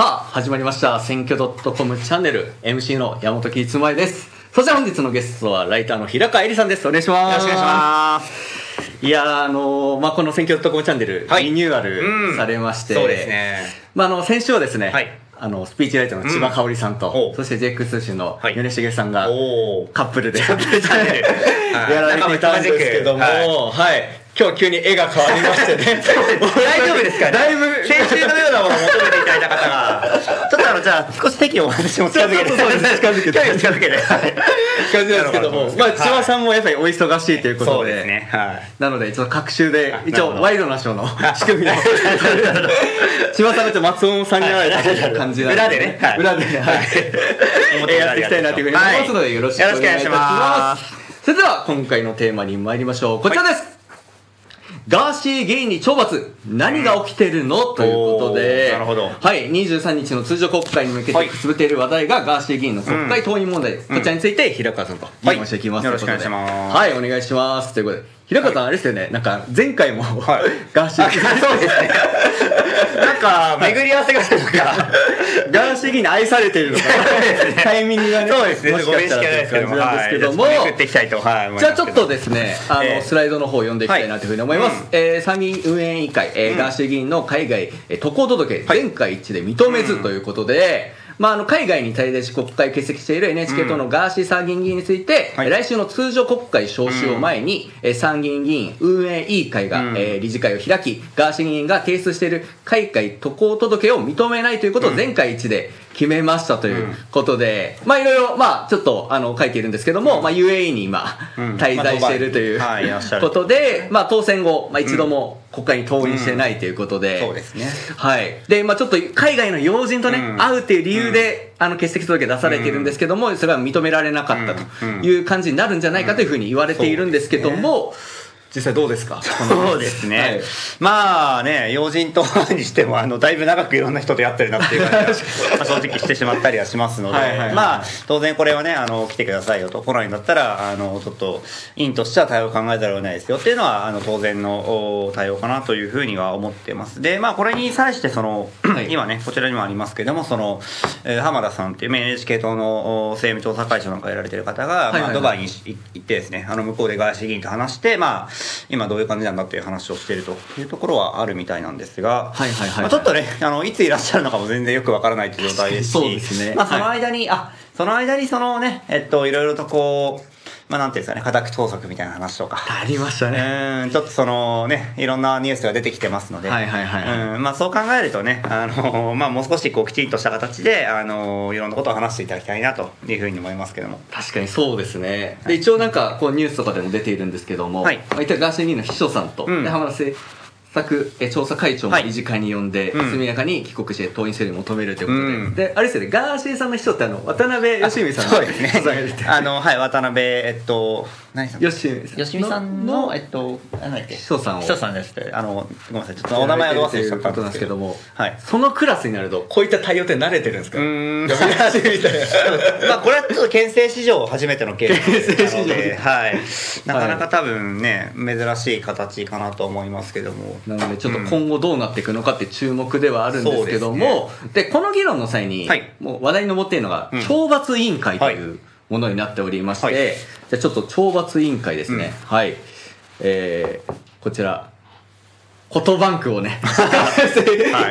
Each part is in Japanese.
さあ、始まりました。選挙 .com チャンネル、MC の山本喜一前です。そして本日のゲストは、ライターの平川恵里さんです。お願いします。よろしくお願いします。いやー、あのーまあ、この選挙 .com チャンネル、はいリニューアうんルされまして、そうですね。まあ、あの、先週はですね、はいあの、スピーチライターの千葉香織さんと、うんおそして JX 通信のはい米重さんが。カップルで、やられていたんですけども、仲はい、今日急に絵が変わりましてね。大丈夫ですかだいぶ、先週のようなものを求めていただいた方が、ちょっとあの、じゃあ、少し席を私も近づけて。近づけて。近づけて。はい感じなんですけども、まあ、千葉さんもやっぱりお忙しいということで、そうですね。はい。なので、ちょっと各週であ、一応、ワイドなショーの仕組みを、千葉さんと松尾さんになられた感じなん裏でね。はい。裏で、はい。えーやっていきたいなというふうに思いますので、よろしくお願いし。ます。それでは、今回のテーマに参りましょう。こちらですガーシー議員に懲罰何が起きてるの？ということで、おーなるほど。はい、23日の通常国会に向けはい。てくすぶっている話題がガーシー議員の国会登院問題。です。こちらについて平川さんと議論していきます、はいよろしくお願いします。はい、お願いします。ということで、平川さんあれですよね、なんか前回も、はい。ガーシー。議員、そうですね。なんか、巡り合わせがなんか、ガーシー議員に愛されているのかな、タイミングがね、そうですね。もしご面識かしたらはないですけども、という感じなんですけども、はい。めくっていきたいと、はい、思いじゃあちょっとですね、あの、ええ。スライドの方を読んでいきたいなというふうに思います。はい。えー参議院運営委員会、えガーシー議員の海外、えー渡航届、はい。全会一致で認めずということで、まあ、あの海外に滞在し国会欠席している NHK 党のガーシー参議院議員について、はい。来週の通常国会召集を前に、えー参議院議員運営委員会が、うん。えー理事会を開きガーシー議員が提出している海外渡航届を認めないということを全会一致で決めましたということで、まあいろいろ、まあちょっとあの書いているんですけども、まあ UAE に今、うん。滞在しているという、まあはいことで、まあ当選後、まあ一度も国会に登院してないということで、そうですね。はい。で、まあちょっと海外の要人とね、うん。会うっていう理由で、あの、欠席届出されているんですけども、それは認められなかったという感じになるんじゃないかというふうに言われているんですけども、実際どうですか？そうですね、はい。まあね要人とにしてもあのだいぶ長くいろんな人とやってるなっていう感じがまあ正直してしまったりはしますのではいはいはい。まあ当然これはねあの来てくださいよと来ないんだったらあのちょっと院としては対応を考えざるを得ないですよっていうのはあの当然のお対応かなというふうには思ってます。でまあこれに際してその、はい。今ねこちらにもありますけどもその、えー浜田さんっていうまあ NHK 党のお政務調査会長なんかやられてる方が、はいはいはい。まあ、ドバイに行ってですねあの向こうでガーシー議員と話してまあ今どういう感じなんだっていう話をしているというところはあるみたいなんですが、はいはいはいはい。まあちょっとねあのいついらっしゃるのかも全然よくわからないという状態ですしそうですねまあ、そのはい間に、あその間にそのねえっといろいろとこうまあなんていうんですかね家宅捜索みたいな話とかありましたうね。ーんちょっとそのねいろんなニュースが出てきてますので、はいはいはいはいうんまあ、そう考えるとねあの、まあ、もう少しこうきちんとした形であのいろんなことを話していただきたいなというふうに思いますけども。確かにそうですね。で、一応なんか、こうニュースとかでも出ているんですけども、はいまあ、一体ガーシー議員の秘書さんと、うんで浜田政策え調査会長もはい。理事会に呼んで、うん。速やかに帰国して登院するように求めるということで、うん。で、あれですよね、ガーシーさんの秘書ってあの、渡辺義美さんの そうですね。あのはい渡辺えっと何さん義美さん。吉見さんの、えっと、なんだっけ？秘書さんを。秘書さんですって、あの、ごめんなさい、ちょっとお名前をど忘れしちゃったんということなんですすけども、はい。そのクラスになると、こういった対応って慣れてるんですか？うーん。みたいな。まあ、これはちょっと県政史上初めてのケース県政史上なので、はい。なかなか多分ね、珍しい形かなと思いますけども。なのでちょっと今後どうなっていくのかって注目ではあるんですけども、でこの議論の際に、はい。もう話題に上っているのが、うん。懲罰委員会とはい。いうものになっておりまして、はいじゃあちょっと懲罰委員会ですね、はい。えー、こちらフォトバンクをね、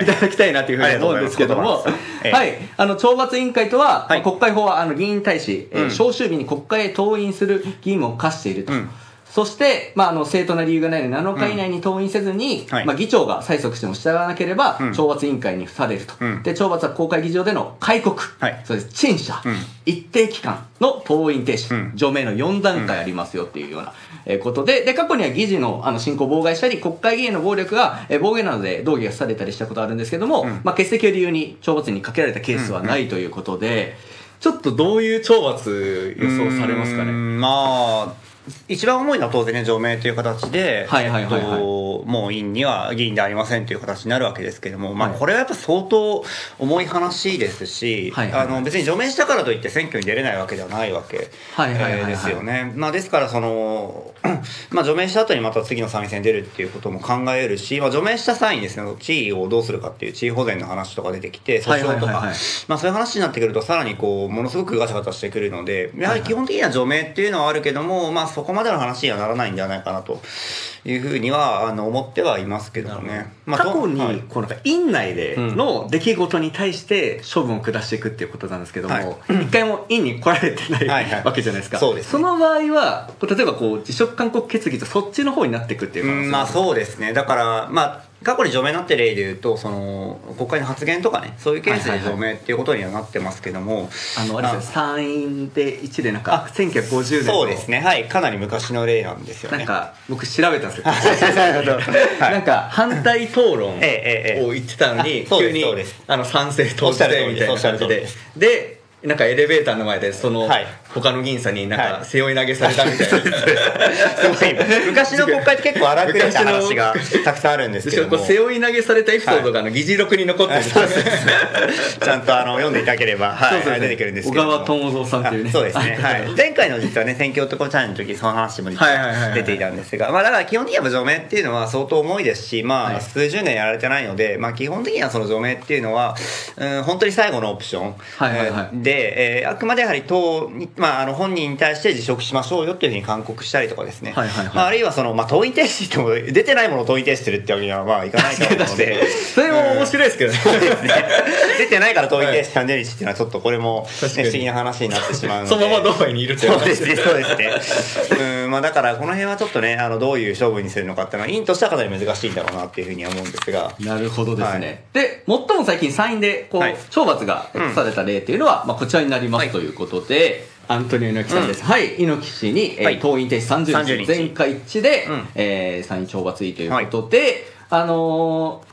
い。ただきたいなというふうに思うんですけども、はい、あの、懲罰委員会とは、はい。まあ国会法は、あの、議員に対し、えーうん。召集日に国会へ登院する義務を課していると。うんそして、まあ、あの、正当な理由がないので、7日以内に登院せずに、はい。まあ、議長が催促しても従わなければ、うん。懲罰委員会に付されると。うんで、懲罰は公開議場での戒告、はい。そうです、陳謝、うん。一定期間の登院停止、うん。除名の4段階ありますよっていうような、えーことで、で、過去には議事のあの進行を妨害したり、国会議員の暴力が、えー暴言などで動議がされたりしたことあるんですけども、うん。まあ、欠席を理由に懲罰にかけられたケースはないということで、ちょっとどういう懲罰予想されますかね？まあ一番重いのは当然ね、除名という形で、はいはいはいはい。えっともう院には議員でありませんという形になるわけですけども、まあはいこれはやっぱ相当重い話ですし、はいはいはい。あの別に除名したからといって選挙に出れないわけではないわけはいはいはいはい。えーですよね。まあですからその、まあ除名した後にまた次の参院選に出るっていうことも考えるし、まあ除名した際にですね、地位をどうするかっていう地位保全の話とか出てきて、訴はいはい訟とかまあそういう話になってくるとさらにこう、ものすごくガチャガチャしてくるので、やはり基本的には除名っていうのはあるけども、まあそこまでの話にはならないんじゃないかなというふうには、あの、思ってはいますけどもね。まあ過去に、はいこうなんか院内での出来事に対して処分を下していくっていうことなんですけども、はい一回も院に来られてない はいはいわけじゃないですか。そうですねの場合は、例えばこう辞職勧告決議とそっちの方になっていくっていううん、まあそうですね。だから、まあ、過去に除名になってる例で言うと、その、国会の発言とかね、そういうケースで除名っていうことにはなってますけども、あの、あれですね、参院で一でなんか、1950年のそうですね。はい。かなり昔の例なんですよね。なんか、僕調べたんですよ。なんか、反対討論を言ってたのに、急にあの、賛成投じてみたいな感じで。で、なんかエレベーターの前で、そのはい、他の議員さんになんか、はい。背負い投げされたみたいな。すごい。昔の国会って結構荒く出た話がたくさんあるんですけど背負い投げされたエピソードがあの議事録に残ってる。んですよそうそうそう。ちゃんとあの読んでいただければ、はい。そうそう出てくるんですけども。小川智蔵さんっていうね。あそうですね、あはい、前回の実はね選挙男チャンネルの時その話も出ていたんですが、まあだから基本的には除名っていうのは相当重いですしまあはい。数十年やられてないので、まあ基本的にはその除名っていうのは、うん、本当に最後のオプション、で、えーあくまでやはり党に、まああの本人に対して辞職しましょうよっていうふうに勧告したりとかですね、はいはいはい。まああるいはその、まあ党員停止っても出てないものを党員停止するってわけにはまあいかないと思うので。それも面白いですけどね。出てないから遠い停止30日っていうのはちょっとこれも、ね、不思議な話になってしまうので。そのままドバイにいるっていう。そうですねそうですね。うんまあだからこの辺はちょっとねあのどういう勝負にするのかっていうのは院としてはかなり難しいんだろうなっていうふうには思うんですが。なるほどですね。はい。で、最も最近参院で、こう、はい。懲罰がうんされた例っていうのは、まあ、こちらになります、はい。ということで、アントニオ猪木さんです。はい、猪木氏に、えーはい。党員停止30 30日、日。全会一致で、うん。えー参院懲罰委員ということで、あのー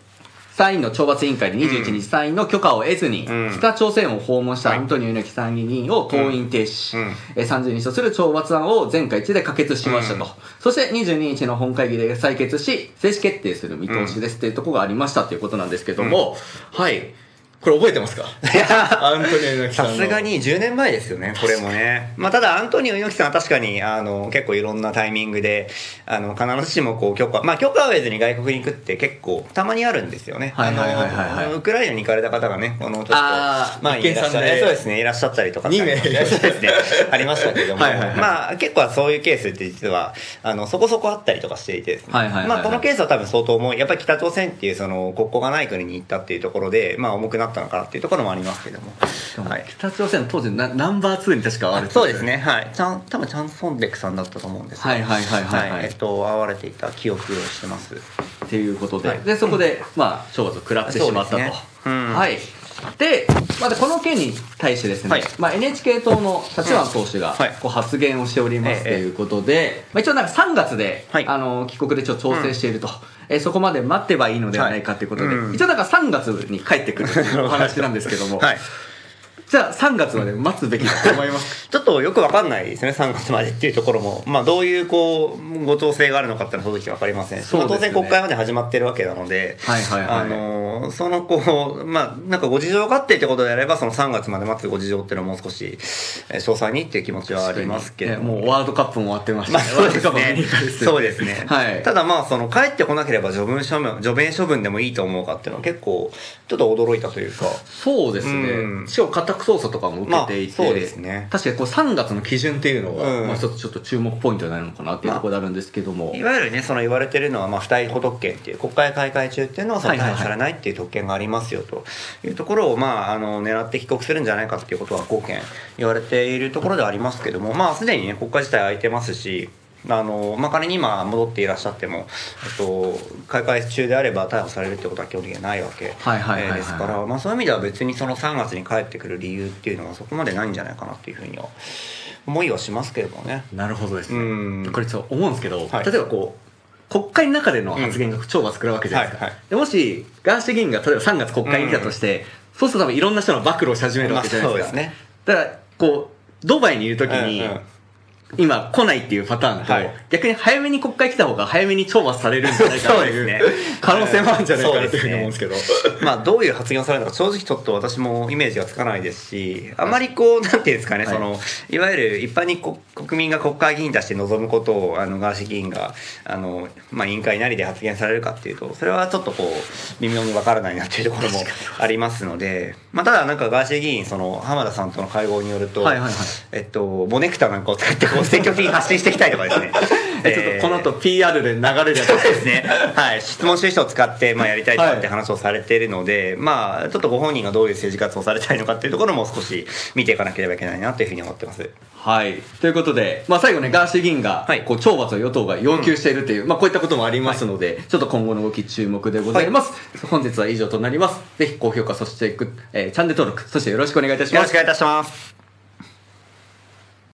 参院の懲罰委員会で21日参院の許可を得ずに、うん。北朝鮮を訪問したはい。アントニオ猪木参議院を党員停止、うん。えー30日とする懲罰案を全会一致で可決しましたと。うん。そして22日の本会議で採決し、正式決定する見通しですっていうところがありましたということなんですけども、はい。これ覚えてますか？いやアントニオ猪木さんの。さすがに10年前ですよね、これもね。まあ、ただ、アントニオ猪木さんは確かに、あの、結構いろんなタイミングで、あの、必ずしもこう、許可、まあ、許可を得ずに外国に行くって結構、たまにあるんですよね。はいはいはいはいはいあのウクライナに行かれた方がね、この、ちょっと、あー前にいらっしゃ一見さんでそうですね、いらっしゃったりとかってありました二名そうですね、ありましたけども、はいはいはいまあ、結構そういうケースって実は、あの、そこそこあったりとかしていてですね。はいはいはいはいまあ、このケースは多分相当重い。やっぱり北朝鮮っていう、その、国交がない国に行ったっていうところで、まあ、重くなったのかなっていうところもありますけども。はい。北朝鮮の当時ナナンバー2に確かあるそうですね、はい。ちゃん、多分チャンソンデクさんだったと思うんですけど。はいはいはいはいはい。えっと、会われていた記憶をしてます。っていうことで、はい。でそこで、まあ、懲罰を食らってしまったと。ね。うん。はい。で、まあ、でこの件に対してですね、はい。まあ、NHK 党の立花党首がはい。こう発言をしておりますとええいうことで、まあ、一応なんか3月で、はい。あの帰国でちょっと調整していると、えーそこまで待ってばいいのではないかということで、はい。うん。一応なんか3月に帰ってくるお話なんですけども、はい。じゃあ3月まで待つべきだと思います ちょっとよくわかんないですね、3月までっていうところも、まあ、どういう、こう、ご調整があるのかっていうのは正直わかりませんし、そうですねまあ、当然国会まで始まってるわけなので、はいはいはいあのーその、こう、まあ、なんかご事情があってってことであれば、その3月まで待つご事情っていうのはもう少し、えー詳細にっていう気持ちはありますけどねもうワールドカップも終わってましたまあ、ね。そうですね。そうですね。はい。ただまあ、その、帰ってこなければ除分処分、除名処分でもいいと思うかっていうのは結構、ちょっと驚いたというか。そうですね、うんしかも家宅捜査とかも受けていて、まあそうですね。確かにこう3月の基準っていうのが、うん。まあ、一つちょっと注目ポイントになるのかなっていうところであるんですけども、いわゆるね、その言われてるのは、まあ、不逮捕特権っていう、国会開会中っていうのは、逮捕されないっていう特権がありますよと。いうところを、まあ、あの、狙って帰国するんじゃないかっていうことは、貢献言われているところではありますけども、まあ、すでにね、国会自体空いてますし、あの、まあ、仮に今戻っていらっしゃっても、えっと、開会中であれば逮捕されるってことは基本的にはないわけですから、まあ、そういう意味では別にその3月に帰ってくる理由っていうのはそこまでないんじゃないかなっていうふうには思いはしますけれどもね。なるほどですね、うん。これちょっと思うんですけど、はい。例えばこう国会の中での発言が懲罰食らうわけじゃないですか、でもしガーシー議員が例えば3月国会に来たとして、そうすると多分いろんな人の暴露をし始めるわけじゃないですか、まあそうですね。だからこうドバイにいる時に、うんうん今来ないっていうパターンと、はい。逆に早めに国会来た方が早めに懲罰されるんじゃないかっていうね。可能性もあるんじゃないかなというふうに思うんですけど。まあどういう発言をされるのか正直ちょっと私もイメージがつかないですしあまりこうなんていうんですかね、はい。そのいわゆる一般にこ国民が国会議員として望むことをあのガーシー議員があの、まあ、委員会なりで発言されるかっていうとそれはちょっとこう微妙にわからないなっていうところもありますので、まあ、ただなんかガーシー議員その浜田さんとの会合によると、はいはいはい。えっとボネクタなんかを使ってこう積極的に発信していきたいとかですね えちょっとこの後 PR で流れるやつですね。はい。質問収書を使って、まあ、やりたいとかって話をされているので、まあ、ちょっとご本人がどういう政治活動をされたいのかっていうところも少し見ていかなければいけないなというふうに思ってます。はい。ということで、まあ最後ね、ガーシー議員が、はいこう、懲罰を与党が要求しているという、まあこういったこともありますので、ちょっと今後の動き注目でございます。本日は以上となります。ぜひ高評価、そしてえーチャンネル登録、そしてよろしくお願いいたしますよろしくお。願いいたします。